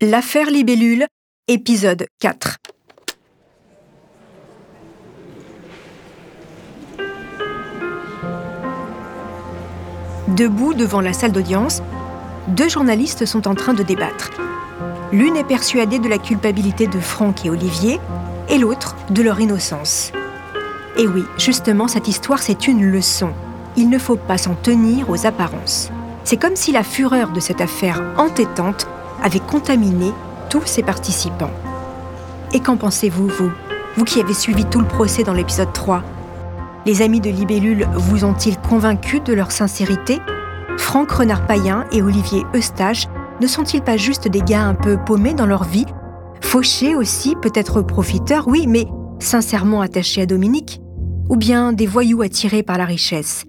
L'affaire Libellule, épisode 4. Debout devant la salle d'audience, deux journalistes sont en train de débattre. L'une est persuadée de la culpabilité de Franck et Olivier, et l'autre de leur innocence. Et oui, justement, cette histoire, c'est une leçon. Il ne faut pas s'en tenir aux apparences. C'est comme si la fureur de cette affaire entêtante avait contaminé tous ses participants. Et qu'en pensez-vous, vous Vous qui avez suivi tout le procès dans l'épisode 3 Les amis de Libellule vous ont-ils convaincu de leur sincérité? Franck Renard-Payen et Olivier Eustache ne sont-ils pas juste des gars un peu paumés dans leur vie? Fauchés aussi, peut-être profiteurs, oui, mais sincèrement attachés à Dominique Ou bien des voyous attirés par la richesse,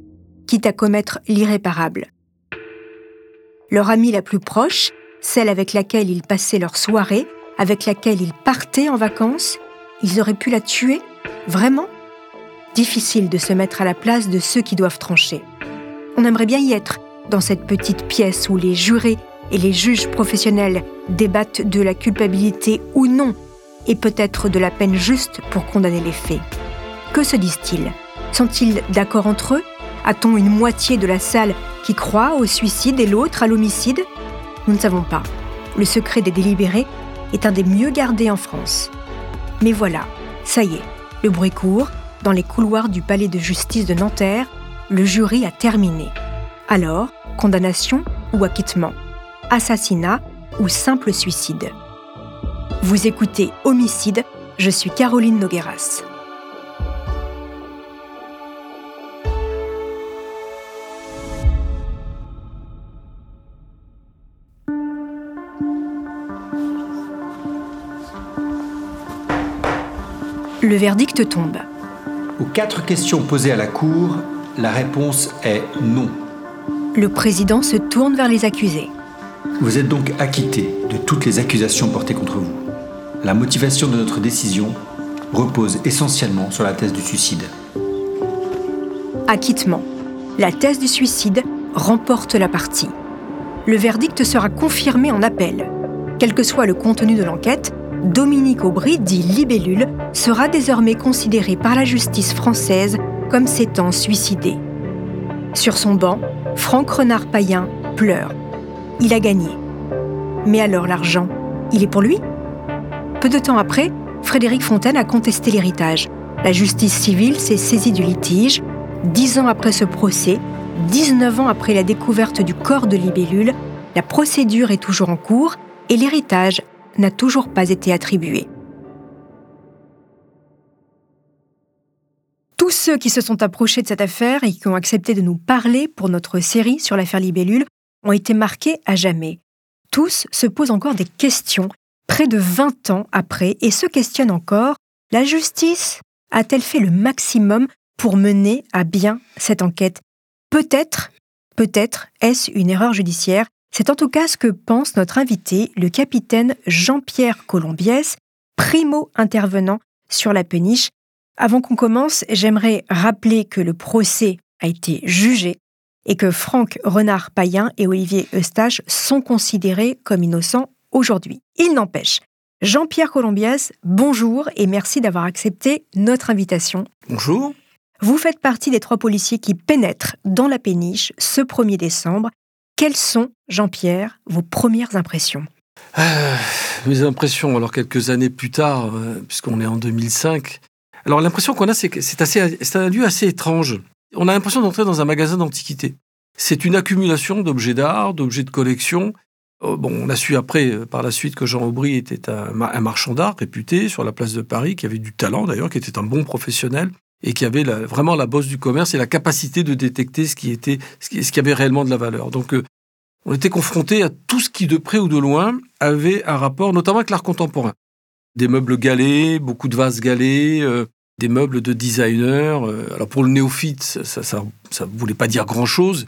quitte à commettre l'irréparable? Leur amie la plus proche, celle avec laquelle ils passaient leur soirée, avec laquelle ils partaient en vacances, ils auraient pu la tuer? Vraiment? Difficile de se mettre à la place de ceux qui doivent trancher. On aimerait bien y être, dans cette petite pièce où les jurés et les juges professionnels débattent de la culpabilité ou non, et peut-être de la peine juste pour condamner les faits. Que se disent-ils? Sont-ils d'accord entre eux? A-t-on une moitié de la salle qui croit au suicide et l'autre à l'homicide? Nous ne savons pas. Le secret des délibérés est un des mieux gardés en France. Mais voilà, ça y est, le bruit court, dans les couloirs du palais de justice de Nanterre, le jury a terminé. Alors, condamnation ou acquittement? Assassinat ou simple suicide? Vous écoutez Homicide, je suis Caroline Nogueras. Le verdict tombe. Aux quatre questions posées à la Cour, la réponse est non. Le président se tourne vers les accusés. Vous êtes donc acquitté de toutes les accusations portées contre vous. La motivation de notre décision repose essentiellement sur la thèse du suicide. Acquittement. La thèse du suicide remporte la partie. Le verdict sera confirmé en appel. Quel que soit le contenu de l'enquête, Dominique Aubry, dit Libellule, sera désormais considéré par la justice française comme s'étant suicidé. Sur son banc, Franck Renard-Payen pleure. Il a gagné. Mais alors l'argent, il est pour lui? Peu de temps après, Frédéric Fontaine a contesté l'héritage. La justice civile s'est saisie du litige. Dix ans après ce procès, 19 ans après la découverte du corps de Libellule, la procédure est toujours en cours et l'héritage n'a toujours pas été attribué. Tous ceux qui se sont approchés de cette affaire et qui ont accepté de nous parler pour notre série sur l'affaire Libellule ont été marqués à jamais. Tous se posent encore des questions près de 20 ans après et se questionnent encore la justice a-t-elle fait le maximum pour mener à bien cette enquête? Peut-être, peut-être est-ce une erreur judiciaire c'est en tout cas ce que pense notre invité, le capitaine Jean-Pierre Colombiès, primo intervenant sur la péniche. Avant qu'on commence, j'aimerais rappeler que le procès a été jugé et que Franck Renard-Payen et Olivier Eustache sont considérés comme innocents aujourd'hui. Il n'empêche. Jean-Pierre Colombiès, bonjour et merci d'avoir accepté notre invitation. Bonjour. Vous faites partie des trois policiers qui pénètrent dans la péniche ce 1er décembre quelles sont, Jean-Pierre, vos premières impressions? Euh, Mes impressions, alors quelques années plus tard, euh, puisqu'on est en 2005, alors l'impression qu'on a, c'est que c'est, un lieu assez étrange. On a l'impression d'entrer dans un magasin d'antiquités. C'est une accumulation d'objets d'art, d'objets de collection. Oh, bon, on a su après, euh, par la suite, que Jean Aubry était un, marchand d'art réputé sur la place de Paris, qui avait du talent d'ailleurs, qui était un bon professionnel et qui avait vraiment la bosse du commerce et la capacité de détecter ce qui était ce qui, avait réellement de la valeur. Donc euh, on était confronté à tout ce qui de près ou de loin avait un rapport notamment avec l'art contemporain. Des meubles galés, beaucoup de vases galés, euh, des meubles de designers. Euh, alors pour le néophyte, ça ça voulait pas dire grand-chose.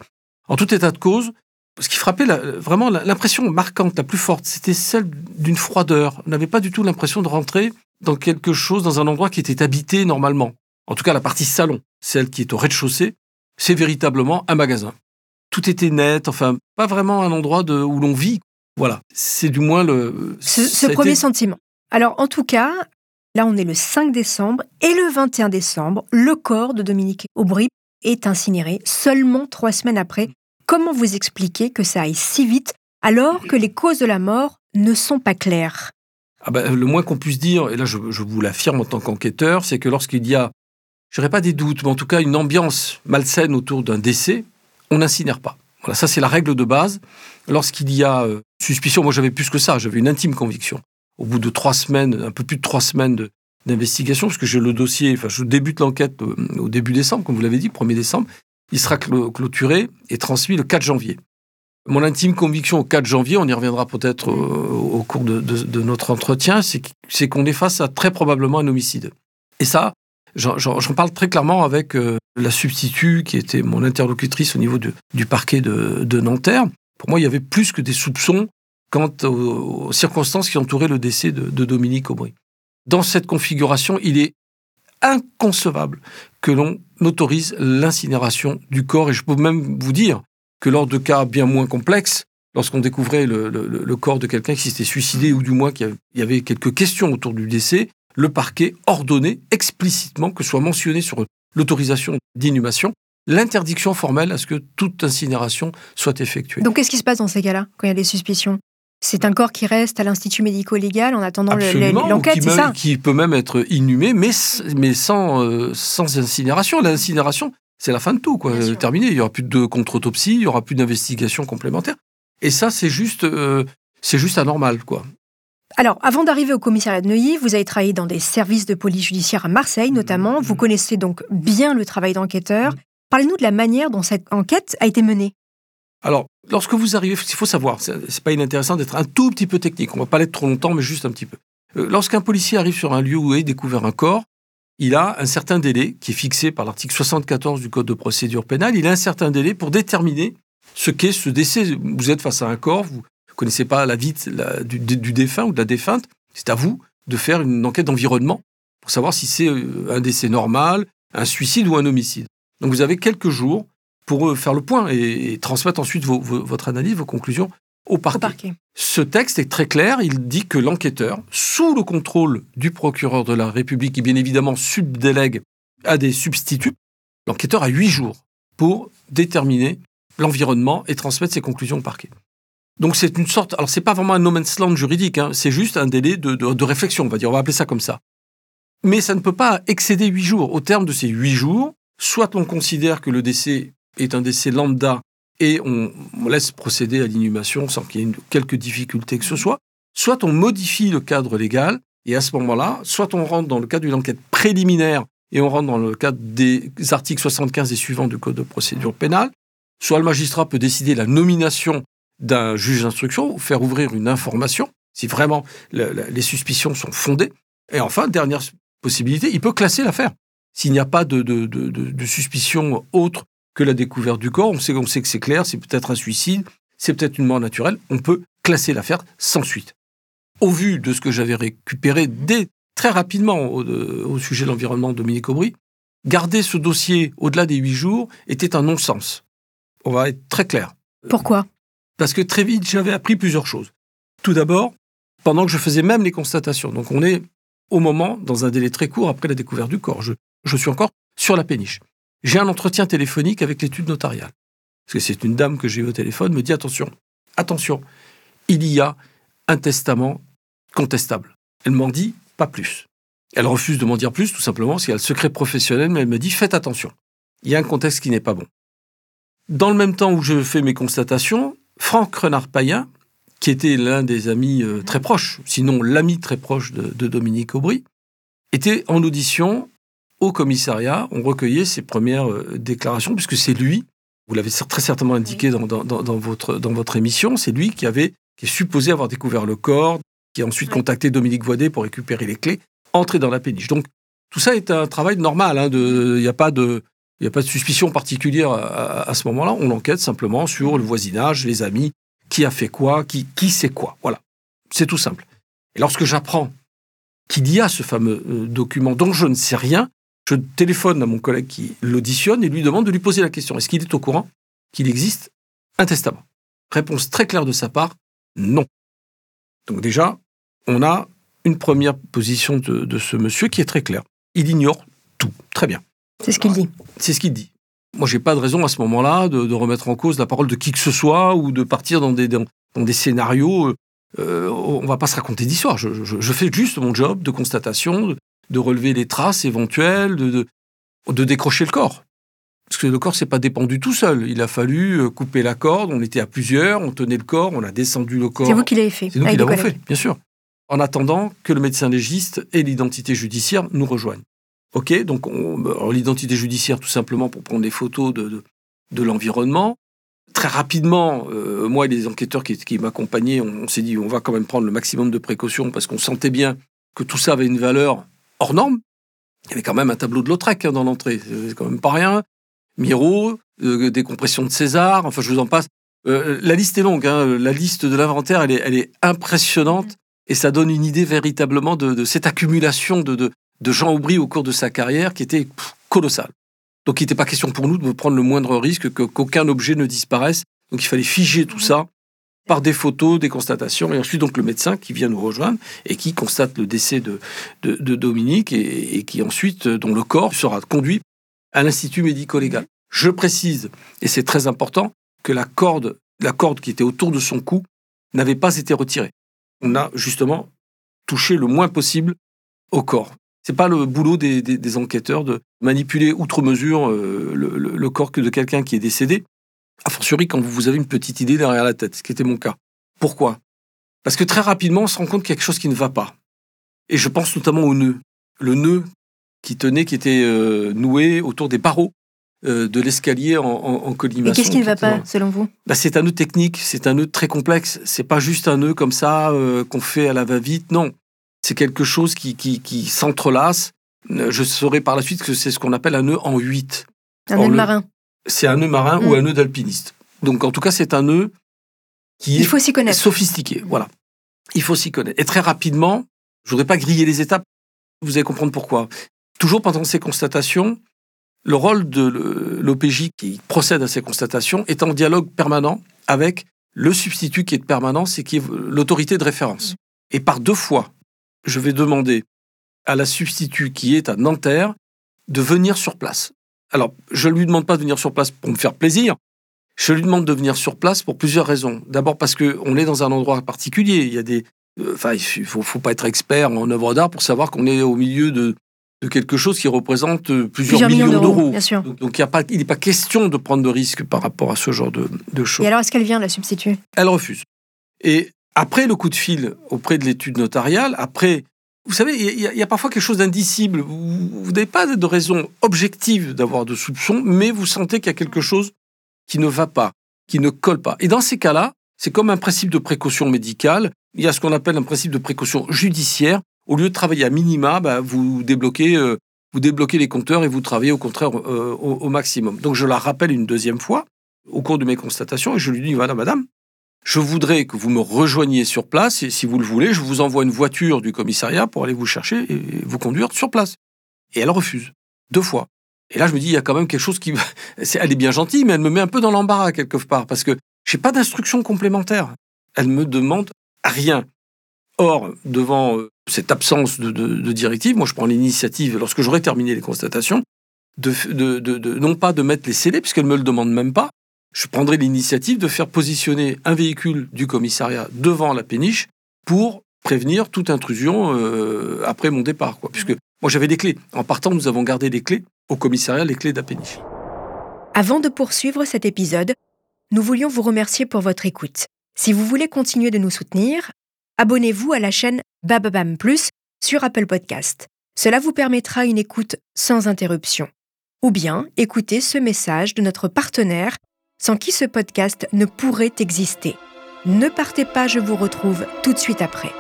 En tout état de cause, ce qui frappait vraiment l'impression marquante, la plus forte, c'était celle d'une froideur. On n'avait pas du tout l'impression de rentrer dans quelque chose, dans un endroit qui était habité normalement en tout cas la partie salon, celle qui est au rez-de-chaussée, c'est véritablement un magasin. Tout était net, enfin, pas vraiment un endroit de, où l'on vit. Voilà, c'est du moins le... Ce, ce premier sentiment. Alors en tout cas, là on est le 5 décembre et le 21 décembre, le corps de Dominique Aubry est incinéré seulement trois semaines après. Comment vous expliquez que ça aille si vite alors que les causes de la mort ne sont pas claires? Ah ben, Le moins qu'on puisse dire, et là je, je vous l'affirme en tant qu'enquêteur, c'est que lorsqu'il y a, je dirais pas des doutes, mais en tout cas une ambiance malsaine autour d'un décès, on n'incinère pas. Voilà, ça c'est la règle de base. Lorsqu'il y a euh, suspicion, moi j'avais plus que ça, j'avais une intime conviction. Au bout de trois semaines, un peu plus de trois semaines d'investigation, parce que j'ai le dossier, enfin je débute l'enquête euh, au, début décembre, comme vous l'avez dit, 1er décembre, il sera clôturé et transmis le 4 janvier. Mon intime conviction au 4 janvier, on y reviendra peut-être euh, au, cours de, de, notre entretien, c'est qu'on est face à très probablement un homicide. Et ça, j'en parle très clairement avec euh, la substitut qui était mon interlocutrice au niveau du parquet de, Nanterre. Pour moi, il y avait plus que des soupçons quant aux, circonstances qui entouraient le décès de, de Dominique Aubry. Dans cette configuration, il est inconcevable que l'on autorise l'incinération du corps. Et je peux même vous dire que lors de cas bien moins complexes, lorsqu'on découvrait le, corps de quelqu'un qui s'était suicidé ou du moins qu'il y avait quelques questions autour du décès, le parquet ordonnait explicitement que soit mentionné sur l'autorisation d'inhumation l'interdiction formelle à ce que toute incinération soit effectuée. Donc qu'est-ce qui se passe dans ces cas-là, quand il y a des suspicions? C'est un corps qui reste à l'Institut médico-légal en attendant l'enquête, c'est ça? Qui peut même être inhumé, mais, mais sans, euh, sans incinération. L'incinération, c'est la fin de tout, quoi. Terminé. Il n'y aura plus de contre-autopsie, il n'y aura plus d'investigation complémentaire. Et ça, c'est juste, euh, c'est juste anormal, quoi. Alors, avant d'arriver au commissariat de Neuilly, vous avez travaillé dans des services de police judiciaire à Marseille, notamment. Vous mmh. connaissez donc bien le travail d'enquêteur. Mmh. Parlez-nous de la manière dont cette enquête a été menée. Alors, lorsque vous arrivez, il faut savoir, c'est pas inintéressant d'être un tout petit peu technique. On va pas l'être trop longtemps, mais juste un petit peu. Euh, lorsqu'un policier arrive sur un lieu où est découvert un corps, il a un certain délai qui est fixé par l'article 74 du Code de procédure pénale. Il a un certain délai pour déterminer ce qu'est ce décès. Vous êtes face à un corps, vous connaissez pas la vie du, défunt ou de la défunte. C'est à vous de faire une enquête d'environnement pour savoir si c'est euh, un décès normal, un suicide ou un homicide. Donc vous avez quelques jours pour faire le point et, transmettre ensuite votre analyse, vos conclusions au parquet. Ce texte est très clair, il dit que l'enquêteur, sous le contrôle du procureur de la République, qui bien évidemment subdélègue à des substituts, l'enquêteur a huit jours pour déterminer l'environnement et transmettre ses conclusions au parquet. Donc c'est une sorte, alors c'est pas vraiment un no man's land juridique, hein, c'est juste un délai de, de, réflexion, on va dire, on va appeler ça comme ça. Mais ça ne peut pas excéder huit jours. Au terme de ces huit jours, soit on considère que le décès est un décès lambda et on, laisse procéder à l'inhumation sans qu'il y ait quelques difficultés que ce soit, soit on modifie le cadre légal et à ce moment-là, soit on rentre dans le cadre d'une enquête préliminaire et on rentre dans le cadre des articles 75 et suivants du Code de procédure pénale, soit le magistrat peut décider la nomination d'un juge d'instruction faire ouvrir une information si vraiment les suspicions sont fondées. Et enfin, dernière possibilité, il peut classer l'affaire. S'il n'y a pas de, de, de, de, suspicion autre que la découverte du corps. On sait, on sait que c'est clair, c'est peut-être un suicide, c'est peut-être une mort naturelle. On peut classer l'affaire sans suite. Au vu de ce que j'avais récupéré dès très rapidement au, sujet de l'environnement de Dominique Aubry, garder ce dossier au-delà des huit jours était un non-sens. On va être très clair. Pourquoi? Parce que très vite, j'avais appris plusieurs choses. Tout d'abord, pendant que je faisais même les constatations, donc on est au moment, dans un délai très court après la découverte du corps, je, suis encore sur la péniche j'ai un entretien téléphonique avec l'étude notariale. Parce que c'est une dame que j'ai eu au téléphone, me dit attention, attention, il y a un testament contestable. Elle m'en dit pas plus. Elle refuse de m'en dire plus, tout simplement, parce qu'il y a le secret professionnel, mais elle me dit faites attention. Il y a un contexte qui n'est pas bon. Dans le même temps où je fais mes constatations, Franck Renard-Payen, qui était l'un des amis euh, très proches, sinon l'ami très proche de, de Dominique Aubry, était en audition au commissariat, on recueillait ses premières euh, déclarations, puisque c'est lui, vous l'avez très certainement indiqué dans, votre, dans votre émission, c'est lui qui, avait, qui est supposé avoir découvert le corps, qui a ensuite contacté Dominique Voidet pour récupérer les clés, entrer dans la péniche. Donc tout ça est un travail normal, hein, il n'y a pas de... Il a pas de suspicion particulière à, ce moment-là. On enquête simplement sur le voisinage, les amis, qui a fait quoi, qui, qui sait quoi. Voilà. C'est tout simple. Et lorsque j'apprends qu'il y a ce fameux euh, document dont je ne sais rien, je téléphone à mon collègue qui l'auditionne et lui demande de lui poser la question est-ce qu'il est au courant qu'il existe un testament? Réponse très claire de sa part Non. Donc déjà, on a une première position de, de ce monsieur qui est très claire. Il ignore tout. Très bien. C'est ce qu'il dit. C'est ce qu'il dit. Moi, j'ai pas de raison à ce moment-là de, de remettre en cause la parole de qui que ce soit ou de partir dans des, dans, dans des scénarios. Euh, on va pas se raconter d'histoire. Je, je- je fais juste mon job de constatation, de, relever les traces éventuelles, de, de, de décrocher le corps. Parce que le corps s'est pas dépendu tout seul. Il a fallu euh, couper la corde. On était à plusieurs. On tenait le corps. On a descendu le corps. C'est vous qui l'avez fait. C'est nous qui l'avons fait, bien sûr. En attendant que le médecin légiste et l'identité judiciaire nous rejoignent. OK Donc, l'identité judiciaire, tout simplement pour prendre des photos de, de, l'environnement. Très rapidement, euh, moi et les enquêteurs qui, m'accompagnaient, on, s'est dit on va quand même prendre le maximum de précautions parce qu'on sentait bien que tout ça avait une valeur hors norme. Il y avait quand même un tableau de Lautrec hein, dans l'entrée, c'est quand même pas rien. Miro, euh, de César, enfin je vous en passe. Euh, la liste est longue, hein. la liste de l'inventaire, elle est, impressionnante et ça donne une idée véritablement de, cette accumulation de, de Jean Aubry au cours de sa carrière qui était pff, colossale. Donc il n'était pas question pour nous de prendre le moindre risque que- qu'aucun objet ne disparaisse. Donc il fallait figer tout ça par des photos, des constatations, et ensuite donc le médecin qui vient nous rejoindre et qui constate le décès de, de, de Dominique et, et qui ensuite, euh, dont le corps sera conduit à l'Institut médico-légal. Je précise, et c'est très important, que la corde, la corde qui était autour de son cou n'avait pas été retirée. On a justement touché le moins possible au corps. C'est pas le boulot des, des- des enquêteurs de manipuler outre mesure euh, le, le- le corps de quelqu'un qui est décédé. A fortiori quand vous avez une petite idée derrière la tête, ce qui était mon cas. Pourquoi? Parce que très rapidement, on se rend compte qu'il y a quelque chose qui ne va pas. Et je pense notamment au nœud. Le nœud qui tenait, qui était euh, noué autour des barreaux euh, de l'escalier en, en. Et qu'est-ce qui ne va pas, selon vous? Bah, c'est un nœud technique, c'est un nœud très complexe. C'est pas juste un nœud comme ça euh, qu'on fait à la va-vite. Non, c'est quelque chose qui, qui, qui s'entrelace. Euh, Je saurai par la suite que c'est ce qu'on appelle un nœud en 8. Un Or, nœud le- marin. C'est un nœud marin Mm. ou un nœud d'alpiniste. Donc en tout cas, c'est un nœud qui Il est faut s'y connaître. sophistiqué. Voilà. Il faut s'y connaître. Et très rapidement, je voudrais pas griller les étapes. Vous allez comprendre pourquoi. Toujours pendant ces constatations, le rôle de l'OPJ qui procède à ces constatations est en dialogue permanent avec le substitut qui est de permanence et qui est l'autorité de référence. Et par deux fois, je vais demander à la substitut qui est à Nanterre de venir sur place. Alors, je ne lui demande pas de venir sur place pour me faire plaisir. Je lui demande de venir sur place pour plusieurs raisons. D'abord parce qu'on est dans un endroit particulier. Il y a des, euh, enfin, il faut, faut pas être expert en œuvre d'art pour savoir qu'on est au milieu de, de quelque chose qui représente euh, plusieurs, Plusieurs millions millions d'euros, d'euros. bien sûr. Donc, donc il y a pas, il n'est pas question de prendre de risques par rapport à ce genre de, de choses. Et alors, est-ce qu'elle vient, la substitut? Elle refuse. Et après le coup de fil auprès de l'étude notariale, après, vous savez, il y, a- parfois quelque chose d'indicible. Vous n'avez pas de raison objective d'avoir de soupçons, mais vous sentez qu'il y a quelque chose qui ne va pas, qui ne colle pas. Et dans ces cas-là, c'est comme un principe de précaution médicale. Il y a ce qu'on appelle un principe de précaution judiciaire. Au lieu de travailler à minima, bah, vous débloquez, euh, vous débloquez les compteurs et vous travaillez au contraire euh, au maximum. Donc je la rappelle une deuxième fois au cours de mes constatations et je lui dis voilà madame, je voudrais que vous me rejoigniez sur place et si vous le voulez, je vous envoie une voiture du commissariat pour aller vous chercher et vous conduire sur place. Et elle refuse deux fois. Et là, je me dis, il y a quand même quelque chose qui. Elle est bien gentille, mais elle me met un peu dans l'embarras quelque part parce que j'ai pas d'instruction complémentaire. Elle me demande rien. Or, devant euh, cette absence de, directive, moi, je prends l'initiative, lorsque j'aurai terminé les constatations, de, non pas de mettre les scellés, puisqu'elle me le demande même pas, je prendrai l'initiative de faire positionner un véhicule du commissariat devant la péniche pour prévenir toute intrusion euh, après mon départ. Puisque moi, j'avais des clés. En partant, nous avons gardé les clés au commissariat, les clés de la péniche. Avant de poursuivre cet épisode, nous voulions vous remercier pour votre écoute. Si vous voulez continuer de nous soutenir, abonnez-vous à la chaîne Bababam Plus sur Apple Podcast. Cela vous permettra une écoute sans interruption. Ou bien écoutez ce message de notre partenaire sans qui ce podcast ne pourrait exister. Ne partez pas, je vous retrouve tout de suite après.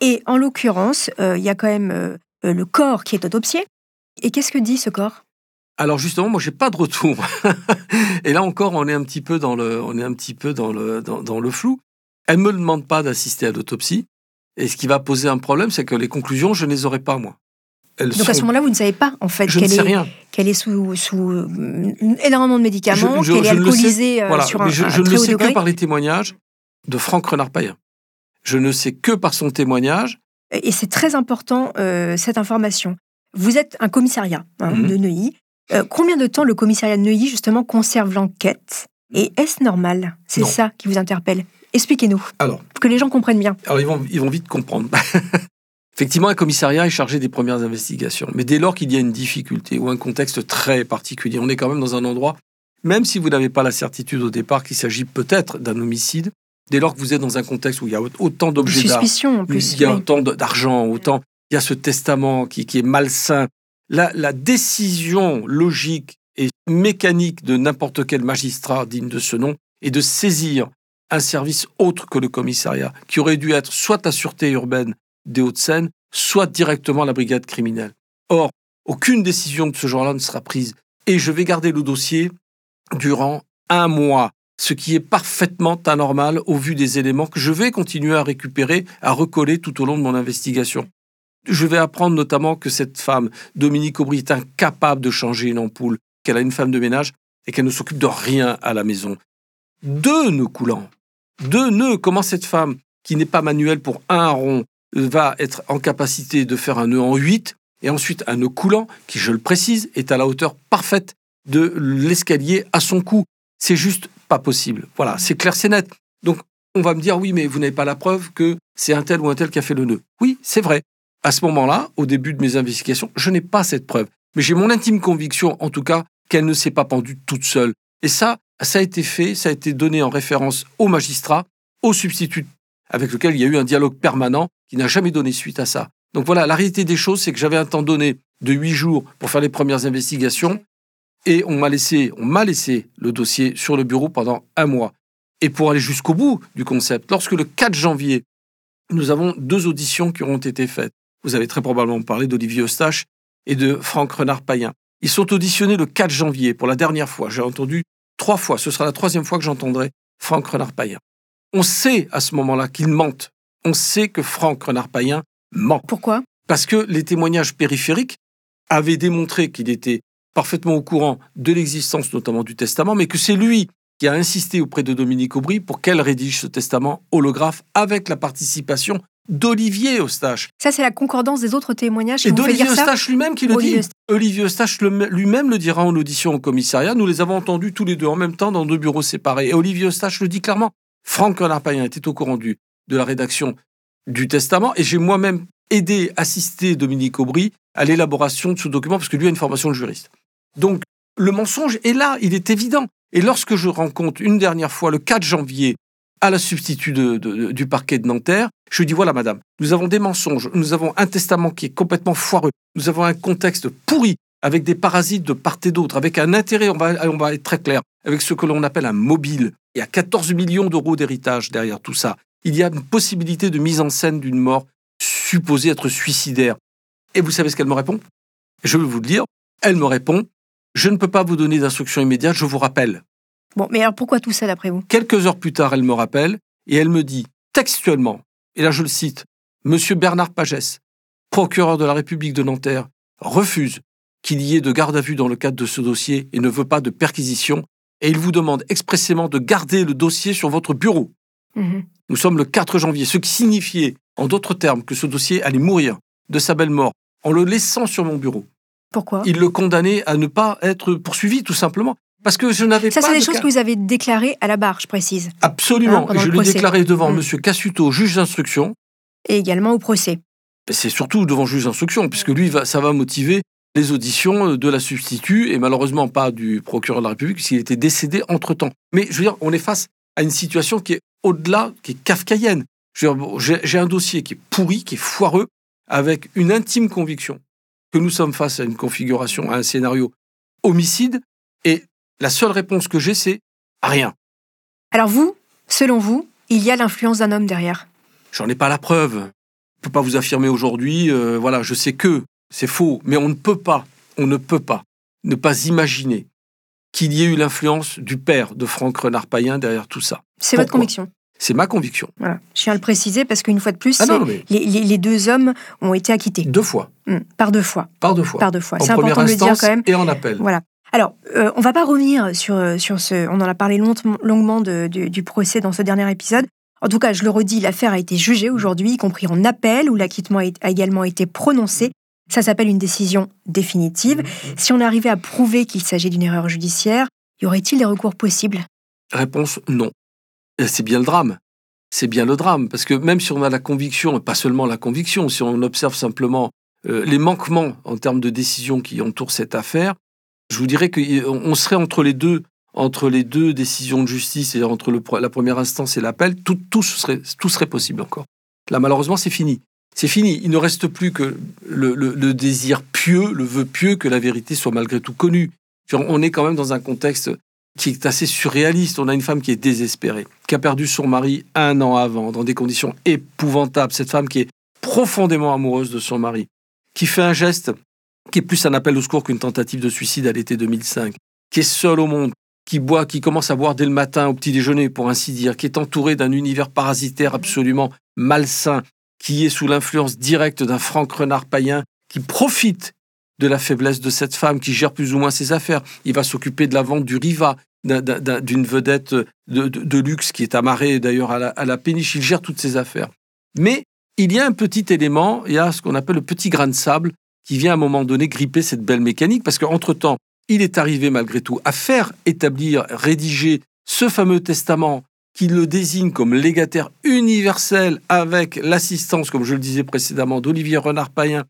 Et en l'occurrence, euh, il y a quand même euh, le corps qui est autopsié. Et qu'est-ce que dit ce corps? Alors justement, moi, j'ai pas de retour. Et là encore, on est un petit peu dans le, dans le flou. Elle me demande pas d'assister à l'autopsie. Et ce qui va poser un problème, c'est que les conclusions, je ne les aurai pas, moi. Elles Donc à ce moment-là, vous ne savez pas, en fait, qu'elle est, sous, sous euh, énormément de médicaments, qu'elle est alcoolisée euh, sur un, je, un je ne le sais que par les témoignages de Franck Renard-Payen. Je ne sais que par son témoignage. Et c'est très important, euh, cette information. Vous êtes un commissariat hein, Mhm. de Neuilly. Euh, combien de temps le commissariat de Neuilly, justement, conserve l'enquête? Et est-ce normal? C'est ça qui vous interpelle? Expliquez-nous, Alors, pour que les gens comprennent bien. alors ils, vont, ils vont vite comprendre. Effectivement, un commissariat est chargé des premières investigations. Mais dès lors qu'il y a une difficulté ou un contexte très particulier, on est quand même dans un endroit, même si vous n'avez pas la certitude au départ qu'il s'agit peut-être d'un homicide, dès lors que vous êtes dans un contexte où il y a autant d'objets d'art, suspicion, en plus. il y a oui. autant d'argent, autant il y a ce testament qui, qui est malsain. La, la décision logique et mécanique de n'importe quel magistrat digne de ce nom est de saisir un service autre que le commissariat, qui aurait dû être soit la sûreté urbaine des Hauts-de-Seine, soit directement la brigade criminelle. Or, aucune décision de ce genre-là ne sera prise. Et je vais garder le dossier durant un mois, ce qui est parfaitement anormal au vu des éléments que je vais continuer à récupérer, à recoller tout au long de mon investigation. Je vais apprendre notamment que cette femme, Dominique Aubry, est incapable de changer une ampoule, qu'elle a une femme de ménage et qu'elle ne s'occupe de rien à la maison. Deux nœuds coulants. Deux nœuds. Comment cette femme, qui n'est pas manuelle pour un rond, va être en capacité de faire un nœud en huit et ensuite un nœud coulant, qui, je le précise, est à la hauteur parfaite de l'escalier à son cou. C'est juste pas possible. Voilà, c'est clair, c'est net. Donc, on va me dire, oui, mais vous n'avez pas la preuve que c'est un tel ou un tel qui a fait le nœud. Oui, c'est vrai. À ce moment-là, au début de mes investigations, je n'ai pas cette preuve. Mais j'ai mon intime conviction, en tout cas, qu'elle ne s'est pas pendue toute seule. Et ça, ça a été fait, ça a été donné en référence au magistrat, au substitut, avec lequel il y a eu un dialogue permanent qui n'a jamais donné suite à ça. Donc voilà, la réalité des choses, c'est que j'avais un temps donné de huit jours pour faire les premières investigations, et on m'a laissé, on m'a laissé le dossier sur le bureau pendant un mois. Et pour aller jusqu'au bout du concept, lorsque le 4 janvier, nous avons deux auditions qui auront été faites. Vous avez très probablement parlé d'Olivier Eustache et de Franck Renard-Payen. Ils sont auditionnés le 4 janvier pour la dernière fois. J'ai entendu trois fois. Ce sera la troisième fois que j'entendrai Franck Renard-Payen. On sait à ce moment-là qu'il mentent. On sait que Franck Renard-Payen ment. Pourquoi? Parce que les témoignages périphériques avaient démontré qu'il était parfaitement au courant de l'existence notamment du testament, mais que c'est lui qui a insisté auprès de Dominique Aubry pour qu'elle rédige ce testament holographe avec la participation d'Olivier Eustache. Ça, c'est la concordance des autres témoignages qui Et d'Olivier Eustache lui-même qui le Olivier dit. Olivier Eustache lui-même le dira en audition au commissariat. Nous les avons entendus tous les deux en même temps dans deux bureaux séparés. Et Olivier Eustache le dit clairement. Franck Renard-Payen était au courant du, de la rédaction du testament et j'ai moi-même aidé, assisté Dominique Aubry à l'élaboration de ce document parce que lui a une formation de juriste. Donc, le mensonge est là, il est évident. Et lorsque je rencontre une dernière fois, le 4 janvier, la substitut du parquet de Nanterre, je lui dis voilà, madame, nous avons des mensonges, nous avons un testament qui est complètement foireux, nous avons un contexte pourri, avec des parasites de part et d'autre, avec un intérêt, on va, on va être très clair, avec ce que l'on appelle un mobile. Il y a 14 millions d'euros d'héritage derrière tout ça. Il y a une possibilité de mise en scène d'une mort supposée être suicidaire. Et vous savez ce qu'elle me répond? Je vais vous le dire. Elle me répond Je ne peux pas vous donner d'instructions immédiates, je vous rappelle. Bon, mais alors pourquoi tout ça, d'après vous? Quelques heures plus tard, elle me rappelle et elle me dit textuellement, et là je le cite, Monsieur Bernard Pagès, procureur de la République de Nanterre, refuse qu'il y ait de garde à vue dans le cadre de ce dossier et ne veut pas de perquisition, et il vous demande expressément de garder le dossier sur votre bureau. Mhm. Nous sommes le 4 janvier, ce qui signifiait, en d'autres termes, que ce dossier allait mourir de sa belle mort en le laissant sur mon bureau. Pourquoi? Il le condamnait à ne pas être poursuivi, tout simplement. Parce que je n'avais Ça, c'est des de choses cas- que vous avez déclarées à la barre, je précise, Absolument. Hein, je l'ai déclaré devant Mm. Monsieur Cassuto, juge d'instruction. et également au procès. C'est surtout devant juge d'instruction, puisque lui, ça va motiver les auditions de la substitut, et malheureusement pas du procureur de la République, puisqu'il était décédé entre-temps. Mais je veux dire, on est face à une situation qui est au-delà, qui est kafkaïenne. J'ai un dossier qui est pourri, qui est foireux, avec une intime conviction que nous sommes face à une configuration, à un scénario homicide, et la seule réponse que j'ai, c'est rien. Alors vous, selon vous, il y a l'influence d'un homme derrière. J'en ai pas la preuve. Je ne peux pas vous affirmer aujourd'hui, euh, voilà, je sais que c'est faux, mais on ne peut pas, on ne peut pas ne pas imaginer qu'il y ait eu l'influence du père de Franck Renard-Payen derrière tout ça. C'est votre conviction? C'est ma conviction. Voilà. Je tiens à le préciser parce qu'une fois de plus, Ah non, mais- les, les- les deux hommes ont été acquittés. Deux fois. Hmm, par deux fois. Par deux fois. Par deux fois. C'est important de le dire quand même. et en appel. Voilà. Alors, euh, on va pas revenir sur, euh, sur ce. On en a parlé longuement, longuement de- du, du procès dans ce dernier épisode. En tout cas, je le redis, l'affaire a été jugée aujourd'hui, y compris en appel, où l'acquittement a également été prononcé. Ça s'appelle une décision définitive. Si on arrivait à prouver qu'il s'agit d'une erreur judiciaire, y aurait-il des recours possibles? Réponse non. C'est bien le drame. C'est bien le drame. Parce que même si on a la conviction, et pas seulement la conviction, si on observe simplement euh, les manquements en termes de décision qui entourent cette affaire, je vous dirais qu'on serait entre les deux, entre les deux décisions de justice et entre la première instance et l'appel, tout, serait, possible encore. Là, malheureusement, c'est fini. C'est fini. Il ne reste plus que le, le- le désir pieux, le vœu pieux que la vérité soit malgré tout connue. On est quand même dans un contexte qui est assez surréaliste. On a une femme qui est désespérée, qui a perdu son mari un an avant, dans des conditions épouvantables. Cette femme qui est profondément amoureuse de son mari, qui fait un geste qui est plus un appel au secours qu'une tentative de suicide à l'été 2005, qui est seule au monde, qui boit, qui commence à boire dès le matin au petit déjeuner, pour ainsi dire, qui est entouré d'un univers parasitaire absolument malsain, qui est sous l'influence directe d'un Franck Renard païen, qui profite de la faiblesse de cette femme, qui gère plus ou moins ses affaires. Il va s'occuper de la vente du Riva, d'un- d'un- d'une vedette de, luxe qui est amarrée d'ailleurs à à la péniche. Il gère toutes ses affaires. Mais il y a un petit élément, il y a ce qu'on appelle le petit grain de sable qui vient à un moment donné gripper cette belle mécanique, parce qu'entre-temps, il est arrivé malgré tout à faire établir, rédiger ce fameux testament qui le désigne comme légataire universel avec l'assistance, comme je le disais précédemment, d'Olivier Renard-Payen,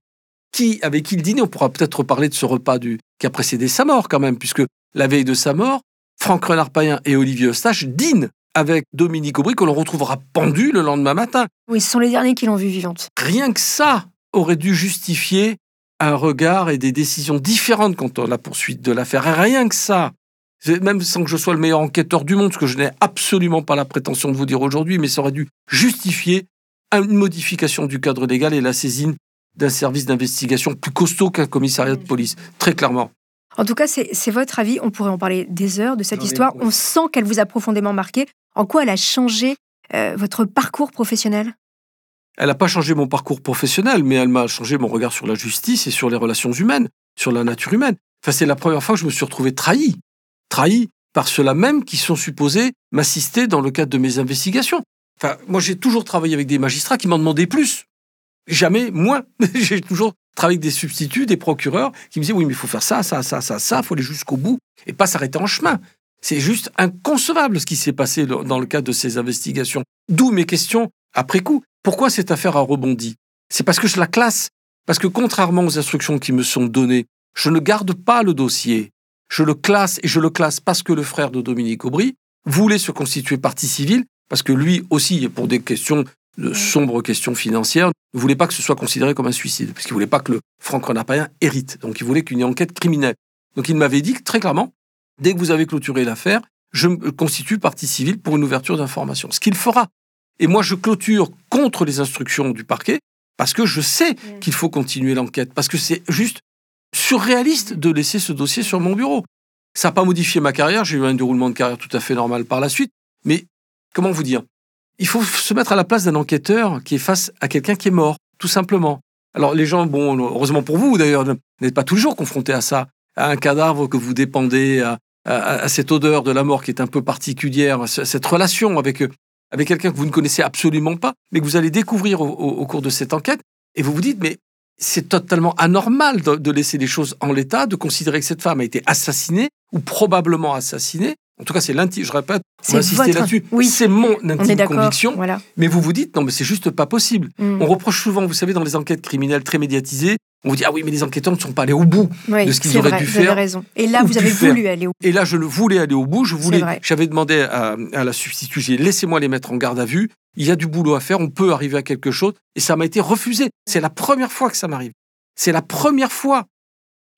qui, avec qui il dînait, on pourra peut-être reparler de ce repas du, qui a précédé sa mort quand même, puisque la veille de sa mort, Franck Renard-Payen et Olivier Eustache dînent avec Dominique Aubry, que l'on retrouvera pendu le lendemain matin. Oui, ce sont les derniers qui l'ont vue vivante. Rien que ça aurait dû justifier un regard et des décisions différentes quant à la poursuite de l'affaire. Et Rien que ça, même sans que je sois le meilleur enquêteur du monde, ce que je n'ai absolument pas la prétention de vous dire aujourd'hui, mais ça aurait dû justifier une modification du cadre légal et la saisine d'un service d'investigation plus costaud qu'un commissariat de police, très clairement. En tout cas, c'est votre avis. On pourrait en parler des heures de cette Non, histoire. oui. On sent qu'elle vous a profondément marqué. En quoi elle a changé euh, votre parcours professionnel? Elle n'a pas changé mon parcours professionnel, mais elle m'a changé mon regard sur la justice et sur les relations humaines, sur la nature humaine. Enfin, c'est la première fois que je me suis retrouvé trahi. Trahi par ceux-là même qui sont supposés m'assister dans le cadre de mes investigations. Enfin, moi, j'ai toujours travaillé avec des magistrats qui m'en demandaient plus. Jamais moins. j'ai toujours travaillé avec des substituts, des procureurs qui me disaient oui, mais il faut faire ça, ça, ça, ça, ça, il faut aller jusqu'au bout et pas s'arrêter en chemin. C'est juste inconcevable ce qui s'est passé dans dans le cadre de ces investigations. D'où mes questions après coup. Pourquoi cette affaire a rebondi? C'est parce que je la classe? Parce que contrairement aux instructions qui me sont données, je ne garde pas le dossier. Je le classe et je le classe parce que le frère de Dominique Aubry voulait se constituer partie civile, parce que lui aussi, pour des questions, de sombres questions financières, ne voulait pas que ce soit considéré comme un suicide, parce qu'il voulait pas que le Franck Renard-Payen hérite. Donc il voulait qu'il y ait une enquête criminelle. Donc il m'avait dit très clairement, dès que vous avez clôturé l'affaire, je me constitue partie civile pour une ouverture d'information. Ce qu'il fera. Et moi, je clôture contre les instructions du parquet parce que je sais qu'il faut continuer l'enquête, parce que c'est juste surréaliste de laisser ce dossier sur mon bureau. Ça n'a pas modifié ma carrière, j'ai eu un déroulement de carrière tout à fait normal par la suite, mais comment vous dire? Il faut se mettre à la place d'un enquêteur qui est face à quelqu'un qui est mort, tout simplement. Alors les gens, bon, heureusement pour vous d'ailleurs, n'êtes pas toujours confrontés à ça, à un cadavre que vous dépendez, à, à- à cette odeur de la mort qui est un peu particulière, à ce- cette relation avec, avec quelqu'un que vous ne connaissez absolument pas, mais que vous allez découvrir au, au- au cours de cette enquête, et vous vous dites, mais c'est totalement anormal de, de laisser les choses en l'état, de considérer que cette femme a été assassinée, ou probablement assassinée. En tout cas, c'est l'intime, je répète, on insister là-dessus. oui. C'est mon On est intime conviction. Voilà. Mais vous vous dites, non, mais c'est juste pas possible. Mm. On reproche souvent, vous savez, dans les enquêtes criminelles très médiatisées, on vous dit, ah oui, mais les enquêteurs ne sont pas allés au bout. Oui, de ce qu'ils auraient vrai, dû vous avez faire raison. Et là, ou vous avez faire. voulu aller au Et là, je le voulais aller au bout. Je voulais, j'avais demandé à, à la substitut, j'ai dit, laissez-moi les mettre en garde à vue. Il y a du boulot à faire, on peut arriver à quelque chose. Et ça m'a été refusé. C'est la première fois que ça m'arrive. C'est la première fois.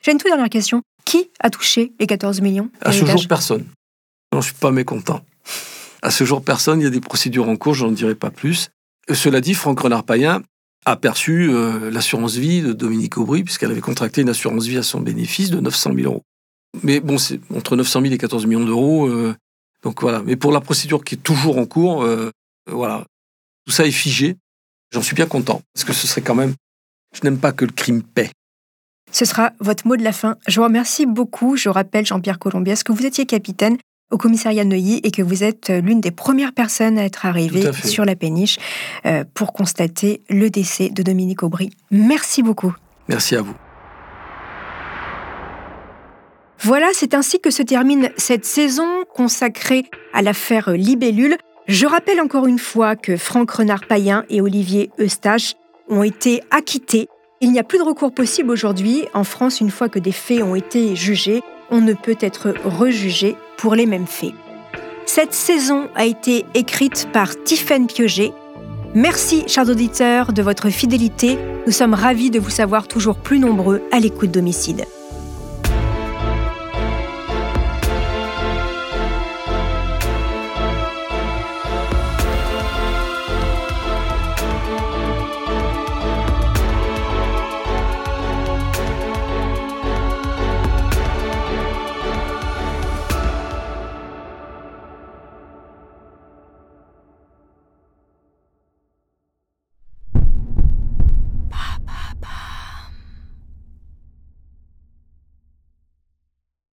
J'ai une toute dernière question. Qui a touché les 14 millions À ce jour, personne. Non, je suis pas mécontent. À ce jour, personne. Il y a des procédures en cours, je n'en dirai pas plus. Euh, Cela dit, Franck Renard-Payen a perçu euh, l'assurance vie de Dominique Aubry, puisqu'elle avait contracté une assurance vie à son bénéfice de 900 000 euros. Mais bon, c'est entre 900 000 et 14 millions d'euros. euh, donc voilà. Mais pour la procédure qui est toujours en cours, euh, voilà, tout ça est figé. J'en suis bien content, parce que ce serait quand même... Je n'aime pas que le crime paie. Ce sera votre mot de la fin. Je vous remercie beaucoup. Je rappelle, Jean-Pierre Colombiès, que vous étiez capitaine au commissariat de Neuilly et que vous êtes l'une des premières personnes à être arrivée sur la péniche euh, pour constater le décès de Dominique Aubry. Merci beaucoup. Merci à vous. Voilà, c'est ainsi que se termine cette saison consacrée à l'affaire Libellule. Je rappelle encore une fois que Franck Renard-Payen et Olivier Eustache ont été acquittés. Il n'y a plus de recours possible aujourd'hui. En France, une fois que des faits ont été jugés, on ne peut être rejugé pour les mêmes faits. Cette saison a été écrite par Tiffaine Pioget. Merci, chers auditeurs, de votre fidélité. Nous sommes ravis de vous savoir toujours plus nombreux à l'écoute d'Homicide.